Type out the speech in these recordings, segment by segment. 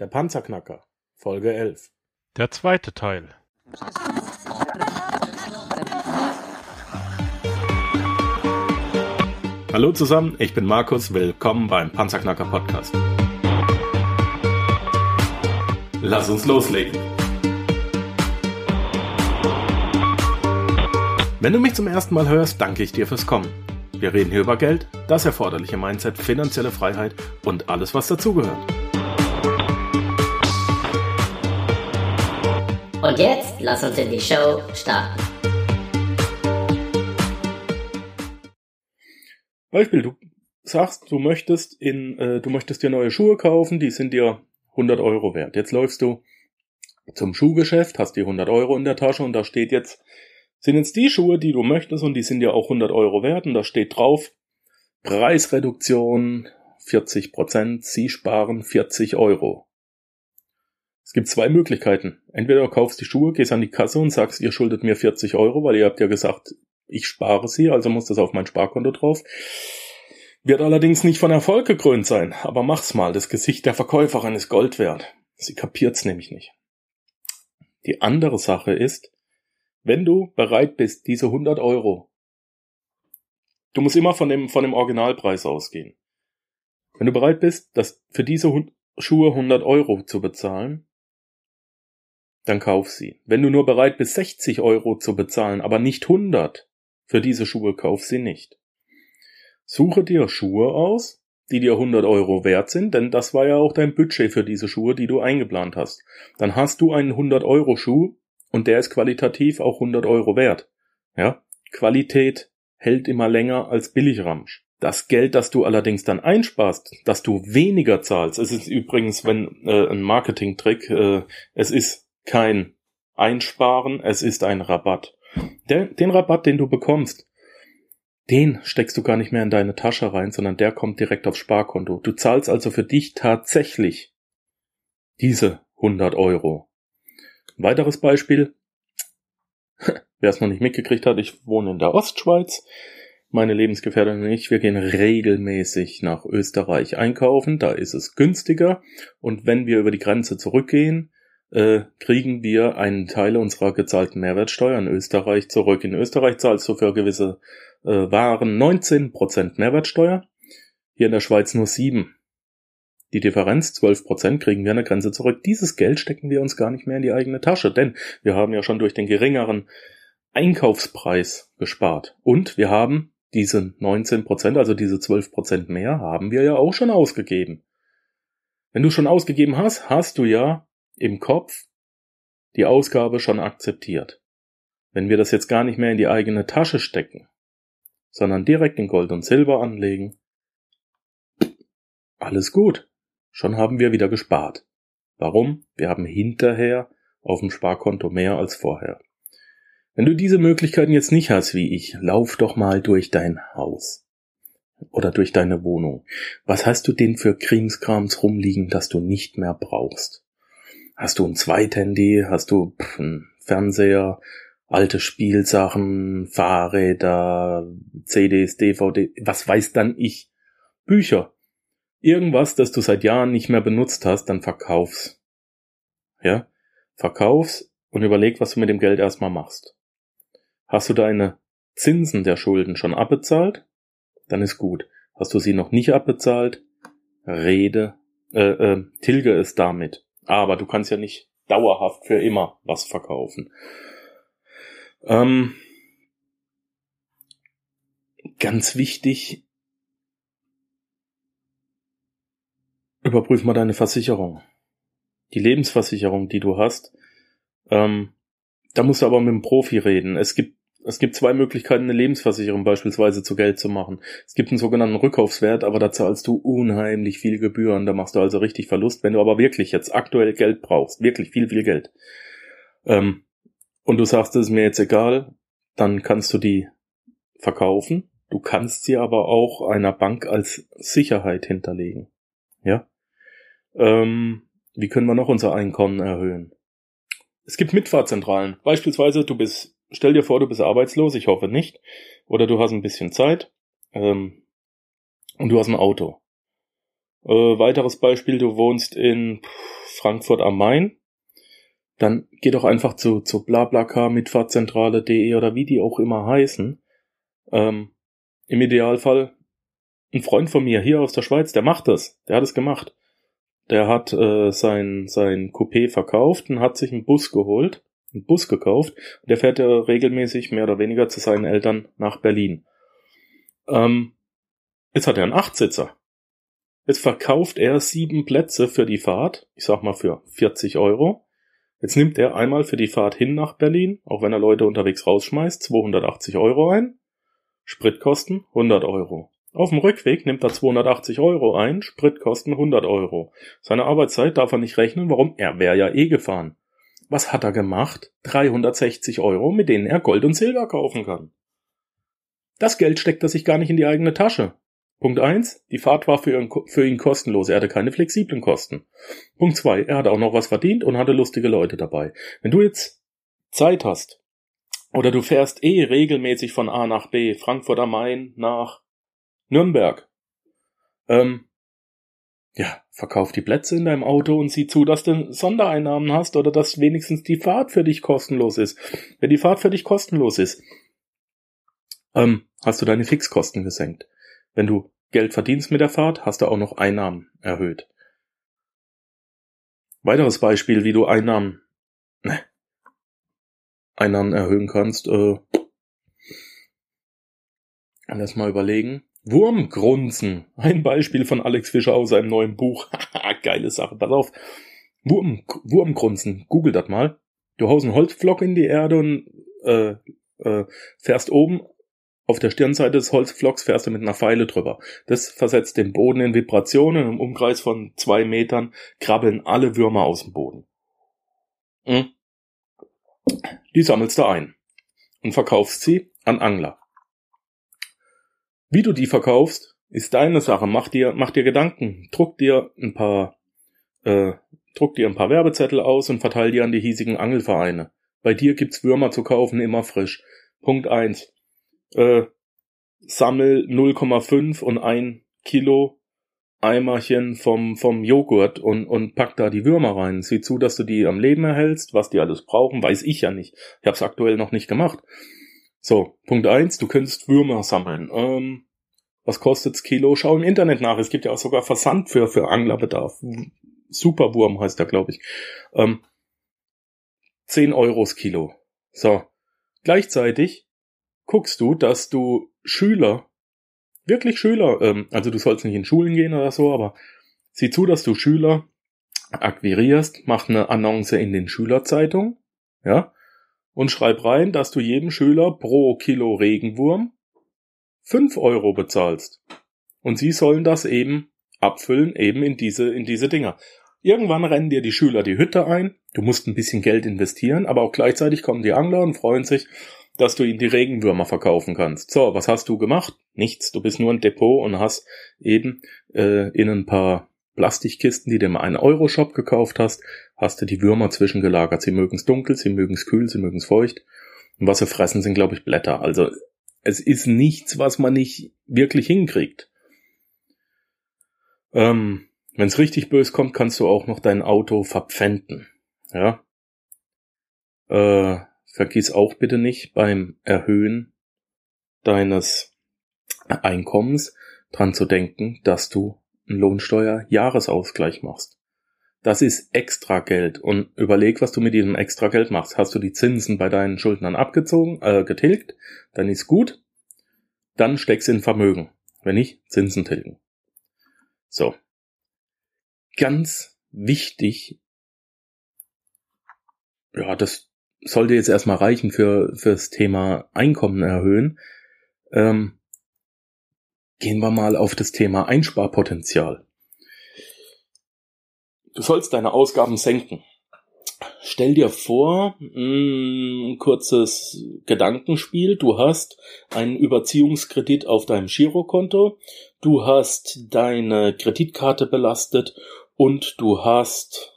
Der Panzerknacker, Folge 11. Der zweite Teil. Hallo zusammen, ich bin Markus, willkommen beim Panzerknacker Podcast. Lass uns loslegen. Wenn du mich zum ersten Mal hörst, danke ich dir fürs Kommen. Wir reden hier über Geld, das erforderliche Mindset, finanzielle Freiheit und alles, was dazugehört. Und jetzt lass uns in die Show starten. Beispiel, du sagst, du möchtest in, äh, du möchtest dir neue Schuhe kaufen, die sind dir 100 Euro wert. Jetzt läufst du zum Schuhgeschäft, hast die 100 Euro in der Tasche und da steht jetzt sind jetzt die Schuhe, die du möchtest und die sind ja auch 100 Euro wert und da steht drauf Preisreduktion 40 Prozent, Sie sparen 40 Euro. Es gibt zwei Möglichkeiten. Entweder du kaufst die Schuhe, gehst an die Kasse und sagst, ihr schuldet mir 40 Euro, weil ihr habt ja gesagt, ich spare sie, also muss das auf mein Sparkonto drauf. Wird allerdings nicht von Erfolg gekrönt sein, aber mach's mal. Das Gesicht der Verkäuferin ist Gold wert. Sie kapiert's nämlich nicht. Die andere Sache ist, wenn du bereit bist, diese 100 Euro, du musst immer von dem, von dem Originalpreis ausgehen. Wenn du bereit bist, das für diese Schuhe 100 Euro zu bezahlen, dann kauf sie. Wenn du nur bereit bist, 60 Euro zu bezahlen, aber nicht 100 für diese Schuhe, kauf sie nicht. Suche dir Schuhe aus, die dir 100 Euro wert sind, denn das war ja auch dein Budget für diese Schuhe, die du eingeplant hast. Dann hast du einen 100 Euro Schuh und der ist qualitativ auch 100 Euro wert. Ja, Qualität hält immer länger als Billigramsch. Das Geld, das du allerdings dann einsparst, dass du weniger zahlst, es ist übrigens, wenn äh, ein Marketingtrick, äh, es ist kein Einsparen, es ist ein Rabatt. Der, den Rabatt, den du bekommst, den steckst du gar nicht mehr in deine Tasche rein, sondern der kommt direkt aufs Sparkonto. Du zahlst also für dich tatsächlich diese 100 Euro. Ein weiteres Beispiel. Wer es noch nicht mitgekriegt hat, ich wohne in der Ostschweiz. Meine Lebensgefährtin und ich, wir gehen regelmäßig nach Österreich einkaufen. Da ist es günstiger. Und wenn wir über die Grenze zurückgehen, äh, kriegen wir einen Teil unserer gezahlten Mehrwertsteuer in Österreich zurück. In Österreich zahlst du für gewisse äh, Waren 19% Mehrwertsteuer. Hier in der Schweiz nur 7. Die Differenz, 12 Prozent, kriegen wir an der Grenze zurück. Dieses Geld stecken wir uns gar nicht mehr in die eigene Tasche, denn wir haben ja schon durch den geringeren Einkaufspreis gespart. Und wir haben diese 19 Prozent, also diese 12 Prozent mehr, haben wir ja auch schon ausgegeben. Wenn du schon ausgegeben hast, hast du ja im Kopf die Ausgabe schon akzeptiert. Wenn wir das jetzt gar nicht mehr in die eigene Tasche stecken, sondern direkt in Gold und Silber anlegen, alles gut. Schon haben wir wieder gespart. Warum? Wir haben hinterher auf dem Sparkonto mehr als vorher. Wenn du diese Möglichkeiten jetzt nicht hast wie ich, lauf doch mal durch dein Haus oder durch deine Wohnung. Was hast du denn für Krimskrams rumliegen, das du nicht mehr brauchst? Hast du ein Zweithandy? Hast du pff, einen Fernseher? Alte Spielsachen, Fahrräder, CDs, DVD, was weiß dann ich? Bücher irgendwas, das du seit Jahren nicht mehr benutzt hast, dann verkauf's. Ja? Verkauf's und überleg, was du mit dem Geld erstmal machst. Hast du deine Zinsen der Schulden schon abbezahlt? Dann ist gut. Hast du sie noch nicht abbezahlt? Rede, äh, äh, tilge es damit. Aber du kannst ja nicht dauerhaft für immer was verkaufen. Ähm, ganz wichtig, Überprüf mal deine Versicherung. Die Lebensversicherung, die du hast. Ähm, da musst du aber mit einem Profi reden. Es gibt, es gibt zwei Möglichkeiten, eine Lebensversicherung beispielsweise zu Geld zu machen. Es gibt einen sogenannten Rückkaufswert, aber da zahlst du unheimlich viel Gebühren. Da machst du also richtig Verlust. Wenn du aber wirklich jetzt aktuell Geld brauchst, wirklich viel, viel Geld, ähm, und du sagst, es ist mir jetzt egal, dann kannst du die verkaufen. Du kannst sie aber auch einer Bank als Sicherheit hinterlegen. Ja? Ähm, wie können wir noch unser Einkommen erhöhen? Es gibt Mitfahrzentralen. Beispielsweise, du bist, stell dir vor, du bist arbeitslos, ich hoffe nicht, oder du hast ein bisschen Zeit ähm, und du hast ein Auto. Äh, weiteres Beispiel, du wohnst in Frankfurt am Main, dann geh doch einfach zu, zu BlaBlaCar, Mitfahrzentrale.de oder wie die auch immer heißen. Ähm, Im Idealfall ein Freund von mir hier aus der Schweiz, der macht das. Der hat es gemacht. Der hat äh, sein, sein Coupé verkauft und hat sich einen Bus geholt, einen Bus gekauft. Der fährt ja regelmäßig mehr oder weniger zu seinen Eltern nach Berlin. Ähm, jetzt hat er einen Achtsitzer. Jetzt verkauft er sieben Plätze für die Fahrt, ich sag mal für 40 Euro. Jetzt nimmt er einmal für die Fahrt hin nach Berlin, auch wenn er Leute unterwegs rausschmeißt, 280 Euro ein. Spritkosten 100 Euro. Auf dem Rückweg nimmt er 280 Euro ein, Spritkosten 100 Euro. Seine Arbeitszeit darf er nicht rechnen, warum? Er wäre ja eh gefahren. Was hat er gemacht? 360 Euro, mit denen er Gold und Silber kaufen kann. Das Geld steckt er sich gar nicht in die eigene Tasche. Punkt eins: Die Fahrt war für ihn, für ihn kostenlos. Er hatte keine flexiblen Kosten. Punkt zwei: Er hat auch noch was verdient und hatte lustige Leute dabei. Wenn du jetzt Zeit hast oder du fährst eh regelmäßig von A nach B, Frankfurt am Main nach Nürnberg. Ähm, ja, verkauf die Plätze in deinem Auto und sieh zu, dass du Sondereinnahmen hast oder dass wenigstens die Fahrt für dich kostenlos ist. Wenn die Fahrt für dich kostenlos ist, ähm, hast du deine Fixkosten gesenkt. Wenn du Geld verdienst mit der Fahrt, hast du auch noch Einnahmen erhöht. Weiteres Beispiel, wie du Einnahmen, ne, Einnahmen erhöhen kannst, äh, lass mal überlegen. Wurmgrunzen. Ein Beispiel von Alex Fischer aus seinem neuen Buch. Geile Sache, pass auf. Wurm, Wurmgrunzen. Google das mal. Du haust einen Holzflock in die Erde und äh, äh, fährst oben auf der Stirnseite des Holzflocks fährst du mit einer Pfeile drüber. Das versetzt den Boden in Vibrationen. Im Umkreis von zwei Metern krabbeln alle Würmer aus dem Boden. Hm? Die sammelst du ein und verkaufst sie an Angler. Wie du die verkaufst, ist deine Sache. Mach dir, mach dir Gedanken. Druck dir ein paar, äh, druck dir ein paar Werbezettel aus und verteil die an die hiesigen Angelvereine. Bei dir gibt's Würmer zu kaufen, immer frisch. Punkt eins. Äh, sammel 0,5 und ein Kilo Eimerchen vom, vom Joghurt und, und pack da die Würmer rein. Sieh zu, dass du die am Leben erhältst. Was die alles brauchen, weiß ich ja nicht. Ich habe es aktuell noch nicht gemacht. So, Punkt eins: du könntest Würmer sammeln. Ähm, was kostet's Kilo? Schau im Internet nach. Es gibt ja auch sogar Versand für, für Anglerbedarf. Superwurm heißt der, glaube ich. Ähm, 10 Euros Kilo. So. Gleichzeitig guckst du, dass du Schüler, wirklich Schüler, ähm, also du sollst nicht in Schulen gehen oder so, aber sieh zu, dass du Schüler akquirierst, mach eine Annonce in den Schülerzeitungen, ja, und schreib rein, dass du jedem Schüler pro Kilo Regenwurm fünf Euro bezahlst. Und sie sollen das eben abfüllen, eben in diese, in diese Dinger. Irgendwann rennen dir die Schüler die Hütte ein, du musst ein bisschen Geld investieren, aber auch gleichzeitig kommen die Angler und freuen sich, dass du ihnen die Regenwürmer verkaufen kannst. So, was hast du gemacht? Nichts. Du bist nur ein Depot und hast eben äh, in ein paar Plastikkisten, die du im 1-Euro-Shop gekauft hast, hast du die Würmer zwischengelagert. Sie mögen's dunkel, sie mögen's kühl, sie mögen's feucht. Und was sie fressen, sind, glaube ich, Blätter. Also es ist nichts, was man nicht wirklich hinkriegt. Ähm, Wenn es richtig bös kommt, kannst du auch noch dein Auto verpfänden. Ja. Äh, vergiss auch bitte nicht beim Erhöhen deines Einkommens dran zu denken, dass du Lohnsteuer-Jahresausgleich machst. Das ist extra Geld und überleg, was du mit diesem extra Geld machst. Hast du die Zinsen bei deinen Schuldnern abgezogen, äh, getilgt, dann ist gut. Dann steckst in Vermögen. Wenn nicht, Zinsen tilgen. So. Ganz wichtig. Ja, das sollte jetzt erstmal reichen für fürs Thema Einkommen erhöhen. Ähm, gehen wir mal auf das Thema Einsparpotenzial. Du sollst deine Ausgaben senken. Stell dir vor, ein kurzes Gedankenspiel. Du hast einen Überziehungskredit auf deinem Girokonto. Du hast deine Kreditkarte belastet und du hast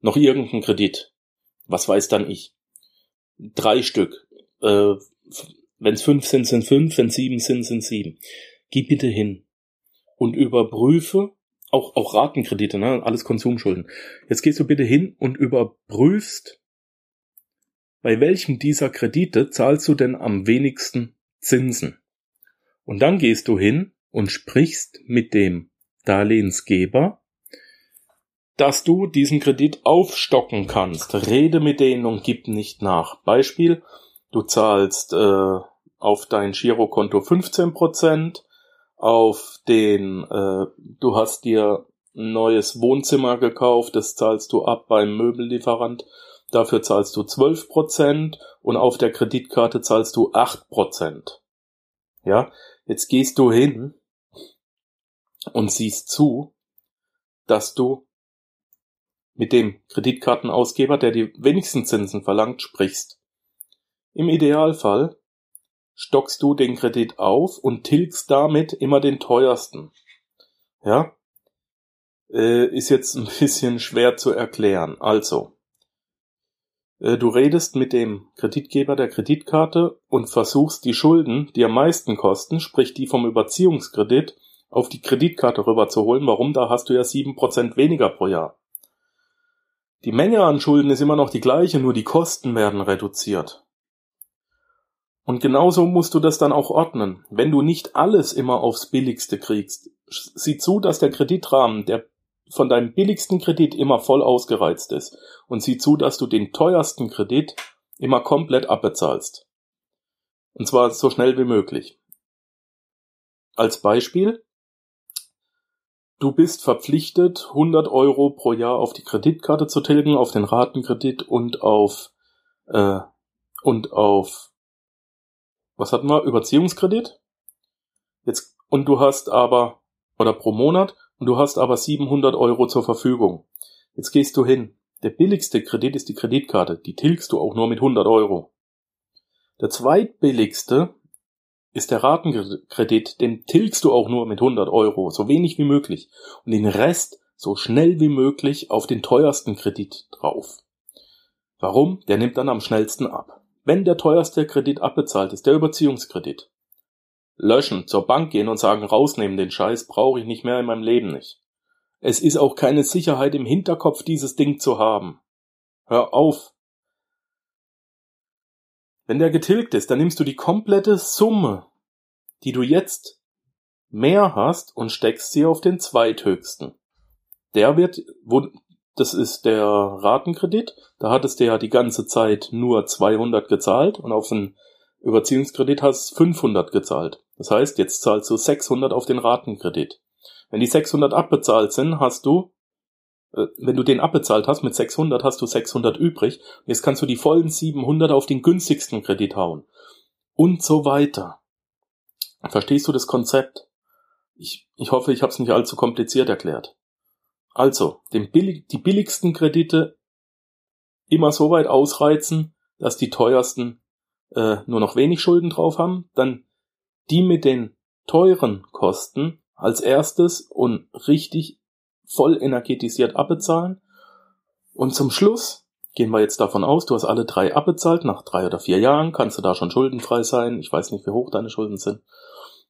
noch irgendeinen Kredit. Was weiß dann ich? Drei Stück. Äh, wenn es fünf sind, sind fünf. Wenn sieben sind, sind sieben. Geh bitte hin und überprüfe, auch, auch Ratenkredite, ne? alles Konsumschulden. Jetzt gehst du bitte hin und überprüfst, bei welchem dieser Kredite zahlst du denn am wenigsten Zinsen. Und dann gehst du hin und sprichst mit dem Darlehensgeber, dass du diesen Kredit aufstocken kannst. Rede mit denen und gib nicht nach. Beispiel, du zahlst äh, auf dein Girokonto 15%, auf den, äh, du hast dir ein neues Wohnzimmer gekauft, das zahlst du ab beim Möbellieferant, dafür zahlst du 12% und auf der Kreditkarte zahlst du 8%. Ja, jetzt gehst du hin und siehst zu, dass du mit dem Kreditkartenausgeber, der die wenigsten Zinsen verlangt, sprichst. Im Idealfall stockst du den Kredit auf und tilgst damit immer den teuersten. Ja? Äh, ist jetzt ein bisschen schwer zu erklären. Also, äh, du redest mit dem Kreditgeber der Kreditkarte und versuchst die Schulden, die am meisten kosten, sprich die vom Überziehungskredit, auf die Kreditkarte rüberzuholen. Warum? Da hast du ja sieben Prozent weniger pro Jahr. Die Menge an Schulden ist immer noch die gleiche, nur die Kosten werden reduziert. Und genauso musst du das dann auch ordnen. Wenn du nicht alles immer aufs Billigste kriegst, sieh zu, dass der Kreditrahmen, der von deinem billigsten Kredit immer voll ausgereizt ist. Und sieh zu, dass du den teuersten Kredit immer komplett abbezahlst. Und zwar so schnell wie möglich. Als Beispiel, du bist verpflichtet, 100 Euro pro Jahr auf die Kreditkarte zu tilgen, auf den Ratenkredit und auf, äh, und auf was hatten wir? Überziehungskredit. Jetzt, und du hast aber, oder pro Monat, und du hast aber 700 Euro zur Verfügung. Jetzt gehst du hin. Der billigste Kredit ist die Kreditkarte. Die tilgst du auch nur mit 100 Euro. Der zweitbilligste ist der Ratenkredit. Den tilgst du auch nur mit 100 Euro. So wenig wie möglich. Und den Rest so schnell wie möglich auf den teuersten Kredit drauf. Warum? Der nimmt dann am schnellsten ab. Wenn der teuerste Kredit abbezahlt ist, der Überziehungskredit. Löschen, zur Bank gehen und sagen, rausnehmen den Scheiß, brauche ich nicht mehr in meinem Leben nicht. Es ist auch keine Sicherheit im Hinterkopf, dieses Ding zu haben. Hör auf. Wenn der getilgt ist, dann nimmst du die komplette Summe, die du jetzt mehr hast und steckst sie auf den zweithöchsten. Der wird, wo, das ist der Ratenkredit. Da hattest du ja die ganze Zeit nur 200 gezahlt und auf den Überziehungskredit hast 500 gezahlt. Das heißt, jetzt zahlst du 600 auf den Ratenkredit. Wenn die 600 abbezahlt sind, hast du, äh, wenn du den abbezahlt hast mit 600, hast du 600 übrig. Jetzt kannst du die vollen 700 auf den günstigsten Kredit hauen. Und so weiter. Verstehst du das Konzept? Ich, ich hoffe, ich habe es nicht allzu kompliziert erklärt. Also, billig, die billigsten Kredite immer so weit ausreizen, dass die teuersten äh, nur noch wenig Schulden drauf haben, dann die mit den teuren Kosten als erstes und richtig voll energetisiert abbezahlen und zum Schluss gehen wir jetzt davon aus, du hast alle drei abbezahlt, nach drei oder vier Jahren kannst du da schon schuldenfrei sein, ich weiß nicht, wie hoch deine Schulden sind.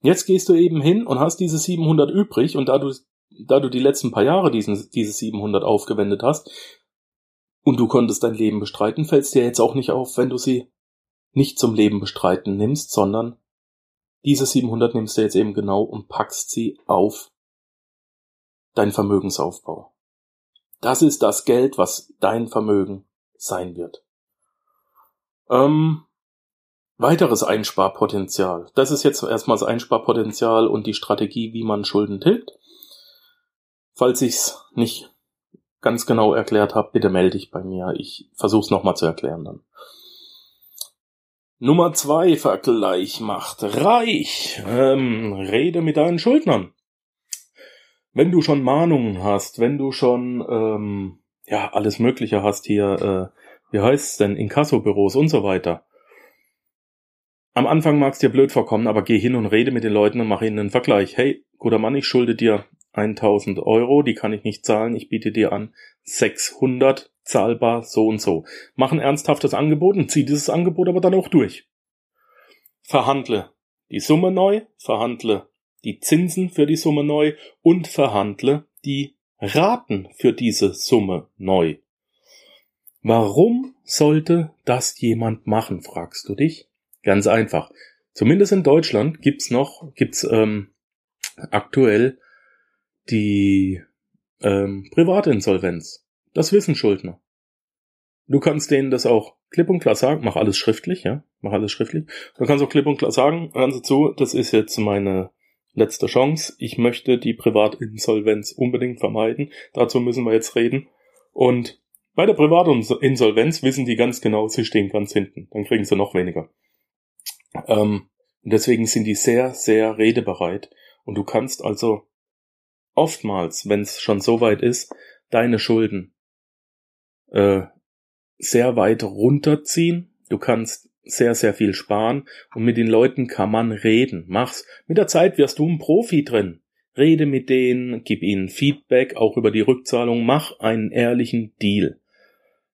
Jetzt gehst du eben hin und hast diese 700 übrig und da du da du die letzten paar Jahre diesen, diese 700 aufgewendet hast und du konntest dein Leben bestreiten, fällt es dir jetzt auch nicht auf, wenn du sie nicht zum Leben bestreiten nimmst, sondern diese 700 nimmst du jetzt eben genau und packst sie auf dein Vermögensaufbau. Das ist das Geld, was dein Vermögen sein wird. Ähm, weiteres Einsparpotenzial. Das ist jetzt erstmal das Einsparpotenzial und die Strategie, wie man Schulden tilgt. Falls ich's nicht ganz genau erklärt habe, bitte melde dich bei mir. Ich versuch's nochmal zu erklären dann. Nummer zwei Vergleich macht reich. Ähm, rede mit deinen Schuldnern. Wenn du schon Mahnungen hast, wenn du schon ähm, ja alles Mögliche hast hier, äh, wie heißt's denn, Inkassobüros und so weiter. Am Anfang mag's dir blöd vorkommen, aber geh hin und rede mit den Leuten und mach ihnen einen Vergleich. Hey, guter Mann, ich schulde dir 1000 Euro, die kann ich nicht zahlen, ich biete dir an 600, zahlbar so und so. Mach ein ernsthaftes Angebot und zieh dieses Angebot aber dann auch durch. Verhandle die Summe neu, verhandle die Zinsen für die Summe neu und verhandle die Raten für diese Summe neu. Warum sollte das jemand machen, fragst du dich? Ganz einfach. Zumindest in Deutschland gibt's noch, gibt's ähm, aktuell die ähm, Privatinsolvenz. Das wissen Schuldner. Du kannst denen das auch klipp und klar sagen, mach alles schriftlich, ja, mach alles schriftlich. Du kannst auch klipp und klar sagen, hören Sie zu, das ist jetzt meine letzte Chance. Ich möchte die Privatinsolvenz unbedingt vermeiden. Dazu müssen wir jetzt reden. Und bei der Privatinsolvenz wissen die ganz genau, sie stehen ganz hinten. Dann kriegen sie noch weniger. Ähm, deswegen sind die sehr, sehr redebereit. Und du kannst also oftmals, wenn es schon so weit ist, deine Schulden äh, sehr weit runterziehen. Du kannst sehr, sehr viel sparen und mit den Leuten kann man reden. Mach's. Mit der Zeit wirst du ein Profi drin. Rede mit denen, gib ihnen Feedback, auch über die Rückzahlung, mach einen ehrlichen Deal.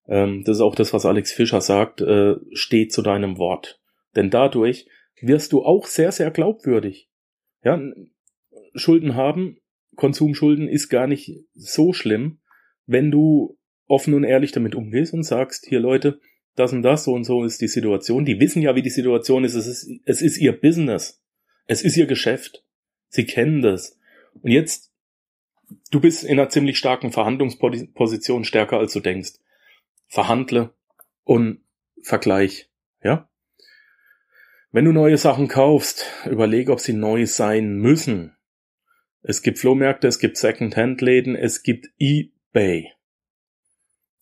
Ähm, das ist auch das, was Alex Fischer sagt, äh, steh zu deinem Wort. Denn dadurch wirst du auch sehr, sehr glaubwürdig. Ja, Schulden haben, Konsumschulden ist gar nicht so schlimm, wenn du offen und ehrlich damit umgehst und sagst, hier Leute, das und das, so und so ist die Situation. Die wissen ja, wie die Situation ist. Es ist, es ist ihr Business. Es ist ihr Geschäft. Sie kennen das. Und jetzt, du bist in einer ziemlich starken Verhandlungsposition, stärker als du denkst. Verhandle und vergleich, ja? Wenn du neue Sachen kaufst, überlege, ob sie neu sein müssen. Es gibt Flohmärkte, es gibt Second-Hand-Läden, es gibt eBay.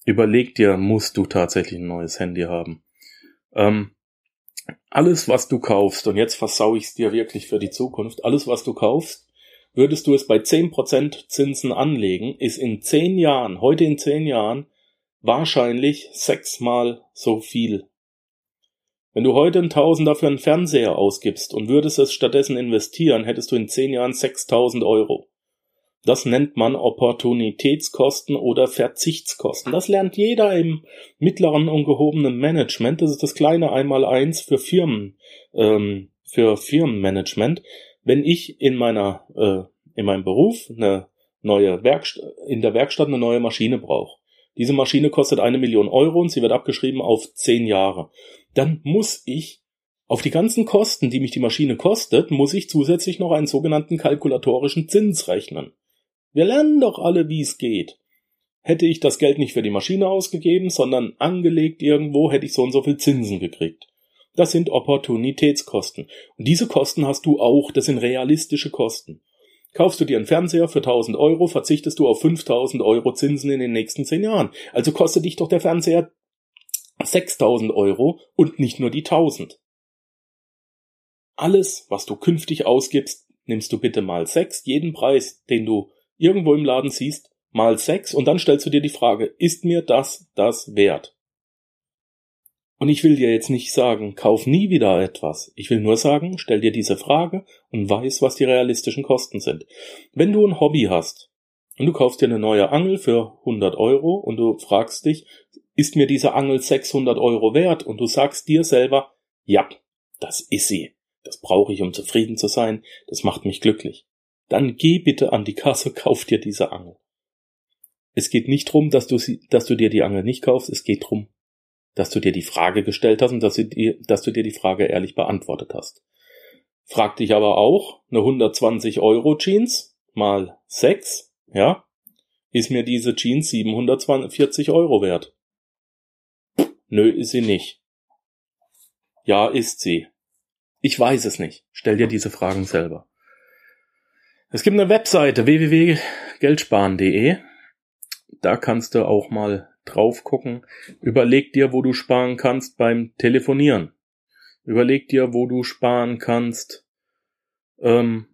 Überleg dir, musst du tatsächlich ein neues Handy haben. Ähm, alles, was du kaufst, und jetzt versau ich es dir wirklich für die Zukunft, alles, was du kaufst, würdest du es bei 10% Zinsen anlegen, ist in 10 Jahren, heute in 10 Jahren, wahrscheinlich sechsmal so viel. Wenn du heute ein Tausender für einen Fernseher ausgibst und würdest es stattdessen investieren, hättest du in 10 Jahren 6000 Euro. Das nennt man Opportunitätskosten oder Verzichtskosten. Das lernt jeder im mittleren und gehobenen Management. Das ist das kleine Einmaleins für Firmen, ähm, für Firmenmanagement. Wenn ich in meiner, äh, in meinem Beruf eine neue Werkstatt, in der Werkstatt eine neue Maschine brauche. Diese Maschine kostet eine Million Euro und sie wird abgeschrieben auf zehn Jahre. Dann muss ich auf die ganzen Kosten, die mich die Maschine kostet, muss ich zusätzlich noch einen sogenannten kalkulatorischen Zins rechnen. Wir lernen doch alle, wie es geht. Hätte ich das Geld nicht für die Maschine ausgegeben, sondern angelegt irgendwo, hätte ich so und so viel Zinsen gekriegt. Das sind Opportunitätskosten. Und diese Kosten hast du auch, das sind realistische Kosten. Kaufst du dir einen Fernseher für 1000 Euro, verzichtest du auf 5000 Euro Zinsen in den nächsten 10 Jahren. Also kostet dich doch der Fernseher 6000 Euro und nicht nur die 1000. Alles, was du künftig ausgibst, nimmst du bitte mal 6, jeden Preis, den du irgendwo im Laden siehst, mal sechs und dann stellst du dir die Frage, ist mir das das wert? Und ich will dir jetzt nicht sagen, kauf nie wieder etwas. Ich will nur sagen, stell dir diese Frage und weiß, was die realistischen Kosten sind. Wenn du ein Hobby hast und du kaufst dir eine neue Angel für 100 Euro und du fragst dich, ist mir diese Angel 600 Euro wert? Und du sagst dir selber, ja, das ist sie. Das brauche ich, um zufrieden zu sein. Das macht mich glücklich dann geh bitte an die Kasse, kauf dir diese Angel. Es geht nicht drum, dass du, sie, dass du dir die Angel nicht kaufst, es geht drum, dass du dir die Frage gestellt hast und dass du, dir, dass du dir die Frage ehrlich beantwortet hast. Frag dich aber auch, eine 120 Euro Jeans mal 6, ja, ist mir diese Jeans 740 Euro wert? Nö, ist sie nicht. Ja, ist sie. Ich weiß es nicht. Stell dir diese Fragen selber. Es gibt eine Webseite www.geldsparen.de. Da kannst du auch mal drauf gucken. Überleg dir, wo du sparen kannst beim Telefonieren. Überleg dir, wo du sparen kannst ähm,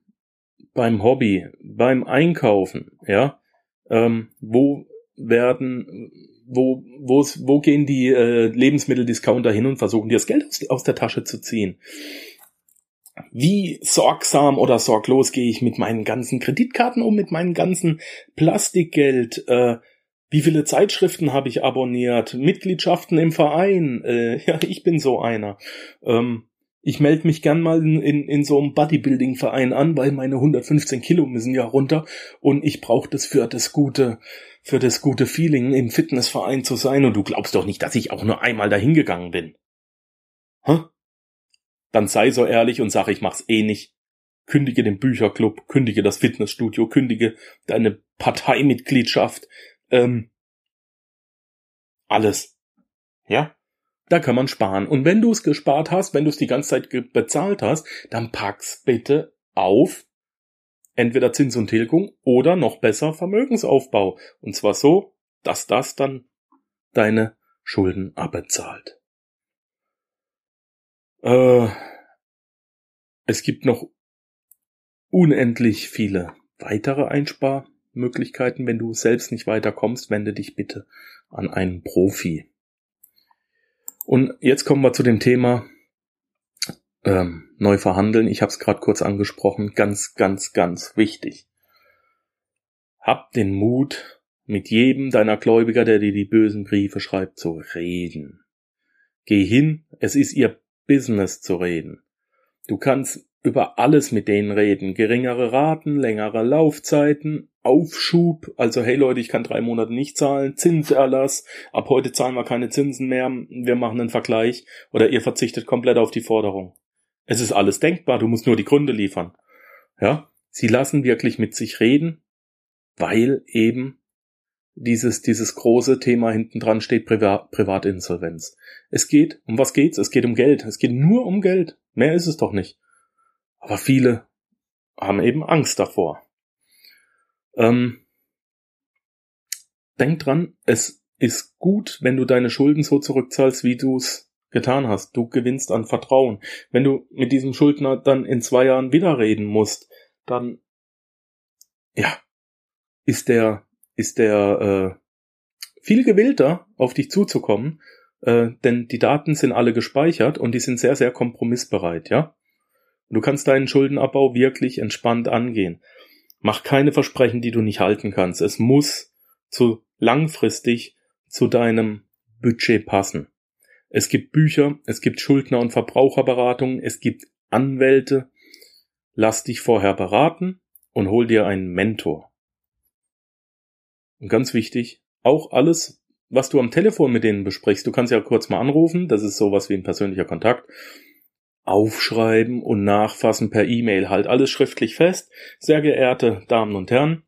beim Hobby, beim Einkaufen. Ja, ähm, wo werden, wo, wo, wo gehen die äh, Lebensmitteldiscounter hin und versuchen dir das Geld aus, aus der Tasche zu ziehen? wie sorgsam oder sorglos gehe ich mit meinen ganzen Kreditkarten um, mit meinem ganzen Plastikgeld, äh, wie viele Zeitschriften habe ich abonniert, Mitgliedschaften im Verein, äh, ja, ich bin so einer. Ähm, ich melde mich gern mal in, in, in so einem Bodybuilding-Verein an, weil meine 115 Kilo müssen ja runter und ich brauche das für das gute, für das gute Feeling im Fitnessverein zu sein und du glaubst doch nicht, dass ich auch nur einmal dahin gegangen bin. Hä? Dann sei so ehrlich und sag, ich mach's eh nicht. Kündige den Bücherclub, kündige das Fitnessstudio, kündige deine Parteimitgliedschaft, ähm, alles. Ja? Da kann man sparen. Und wenn du es gespart hast, wenn du es die ganze Zeit bezahlt hast, dann pack's bitte auf. Entweder Zins und Tilgung oder noch besser Vermögensaufbau. Und zwar so, dass das dann deine Schulden abbezahlt. Äh, es gibt noch unendlich viele weitere Einsparmöglichkeiten. Wenn du selbst nicht weiterkommst, wende dich bitte an einen Profi. Und jetzt kommen wir zu dem Thema ähm, neu verhandeln. Ich habe es gerade kurz angesprochen. Ganz, ganz, ganz wichtig. Hab den Mut, mit jedem deiner Gläubiger, der dir die bösen Briefe schreibt, zu reden. Geh hin, es ist ihr Business zu reden. Du kannst über alles mit denen reden. Geringere Raten, längere Laufzeiten, Aufschub, also hey Leute, ich kann drei Monate nicht zahlen, Zinserlass, ab heute zahlen wir keine Zinsen mehr, wir machen einen Vergleich oder ihr verzichtet komplett auf die Forderung. Es ist alles denkbar, du musst nur die Gründe liefern. Ja, sie lassen wirklich mit sich reden, weil eben dieses, dieses große Thema hinten dran steht, Privat, Privatinsolvenz. Es geht, um was geht's? Es geht um Geld. Es geht nur um Geld. Mehr ist es doch nicht. Aber viele haben eben Angst davor. Ähm, denk dran, es ist gut, wenn du deine Schulden so zurückzahlst, wie du es getan hast. Du gewinnst an Vertrauen. Wenn du mit diesem Schuldner dann in zwei Jahren wieder reden musst, dann ja, ist der ist der äh, viel gewillter, auf dich zuzukommen, äh, denn die Daten sind alle gespeichert und die sind sehr, sehr kompromissbereit, ja. Du kannst deinen Schuldenabbau wirklich entspannt angehen. Mach keine Versprechen, die du nicht halten kannst. Es muss zu langfristig zu deinem Budget passen. Es gibt Bücher, es gibt Schuldner- und Verbraucherberatungen, es gibt Anwälte. Lass dich vorher beraten und hol dir einen Mentor. Und ganz wichtig, auch alles, was du am Telefon mit denen besprichst, du kannst ja kurz mal anrufen, das ist sowas wie ein persönlicher Kontakt aufschreiben und nachfassen per E-Mail. Halt alles schriftlich fest. Sehr geehrte Damen und Herren,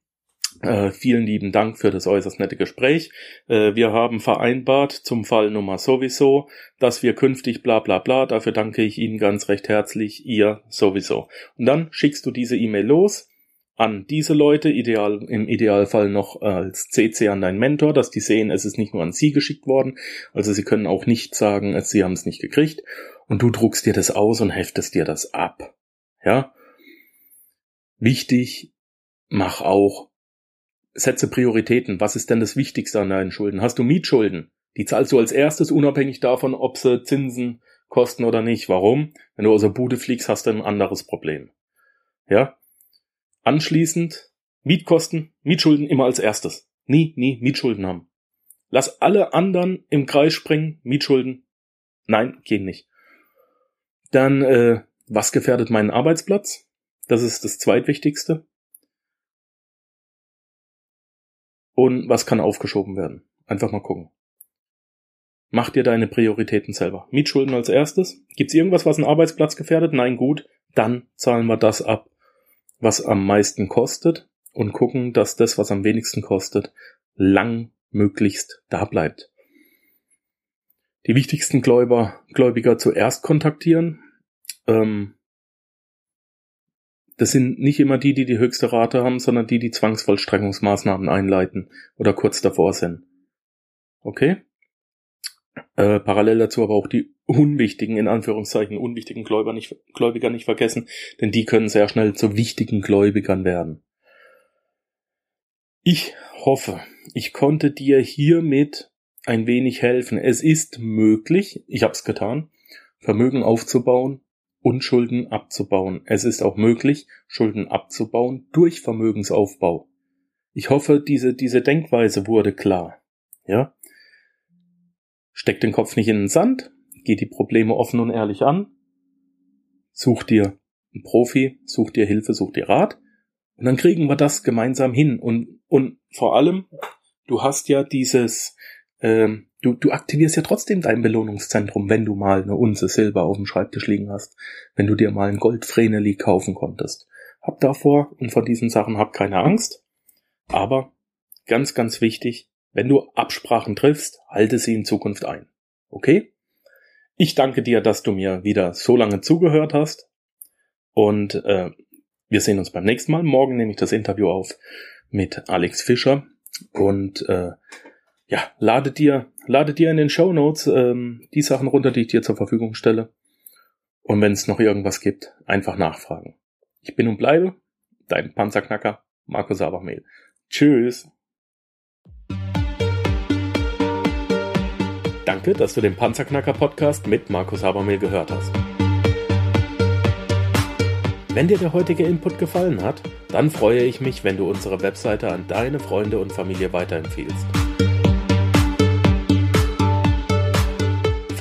äh, vielen lieben Dank für das äußerst nette Gespräch. Äh, wir haben vereinbart zum Fall Nummer sowieso, dass wir künftig bla bla bla, dafür danke ich Ihnen ganz recht herzlich, ihr sowieso. Und dann schickst du diese E-Mail los an diese Leute, ideal, im Idealfall noch als CC an deinen Mentor, dass die sehen, es ist nicht nur an sie geschickt worden, also sie können auch nicht sagen, sie haben es nicht gekriegt und du druckst dir das aus und heftest dir das ab. Ja? Wichtig, mach auch, setze Prioritäten. Was ist denn das Wichtigste an deinen Schulden? Hast du Mietschulden? Die zahlst du als erstes, unabhängig davon, ob sie Zinsen kosten oder nicht. Warum? Wenn du aus der Bude fliegst, hast du ein anderes Problem. Ja? Anschließend Mietkosten, Mietschulden immer als erstes. Nie, nie Mietschulden haben. Lass alle anderen im Kreis springen, Mietschulden. Nein, gehen nicht. Dann, äh, was gefährdet meinen Arbeitsplatz? Das ist das zweitwichtigste. Und was kann aufgeschoben werden? Einfach mal gucken. Mach dir deine Prioritäten selber. Mietschulden als erstes. Gibt's irgendwas, was einen Arbeitsplatz gefährdet? Nein, gut. Dann zahlen wir das ab, was am meisten kostet und gucken, dass das, was am wenigsten kostet, lang möglichst da bleibt die wichtigsten Gläuber, Gläubiger zuerst kontaktieren. Ähm, das sind nicht immer die, die die höchste Rate haben, sondern die, die Zwangsvollstreckungsmaßnahmen einleiten oder kurz davor sind. Okay? Äh, parallel dazu aber auch die unwichtigen, in Anführungszeichen, unwichtigen Gläubiger nicht, Gläubiger nicht vergessen, denn die können sehr schnell zu wichtigen Gläubigern werden. Ich hoffe, ich konnte dir hiermit ein wenig helfen. Es ist möglich, ich habe es getan, Vermögen aufzubauen und Schulden abzubauen. Es ist auch möglich, Schulden abzubauen durch Vermögensaufbau. Ich hoffe, diese, diese Denkweise wurde klar. Ja? Steck den Kopf nicht in den Sand, geh die Probleme offen und ehrlich an such dir einen Profi, such dir Hilfe, such dir Rat und dann kriegen wir das gemeinsam hin und, und vor allem, du hast ja dieses, ähm, du, du aktivierst ja trotzdem dein Belohnungszentrum, wenn du mal eine Unze Silber auf dem Schreibtisch liegen hast, wenn du dir mal ein Goldvreneli kaufen konntest. Hab davor und von diesen Sachen hab keine Angst, aber ganz, ganz wichtig, wenn du Absprachen triffst, halte sie in Zukunft ein. Okay? Ich danke dir, dass du mir wieder so lange zugehört hast. Und äh, wir sehen uns beim nächsten Mal. Morgen nehme ich das Interview auf mit Alex Fischer. Und äh, ja, lade dir, lade dir in den Show Notes ähm, die Sachen runter, die ich dir zur Verfügung stelle. Und wenn es noch irgendwas gibt, einfach nachfragen. Ich bin und bleibe dein Panzerknacker, Markus Abermehl. Tschüss. Danke, dass du den Panzerknacker Podcast mit Markus Habermehl gehört hast. Wenn dir der heutige Input gefallen hat, dann freue ich mich, wenn du unsere Webseite an deine Freunde und Familie weiterempfiehlst.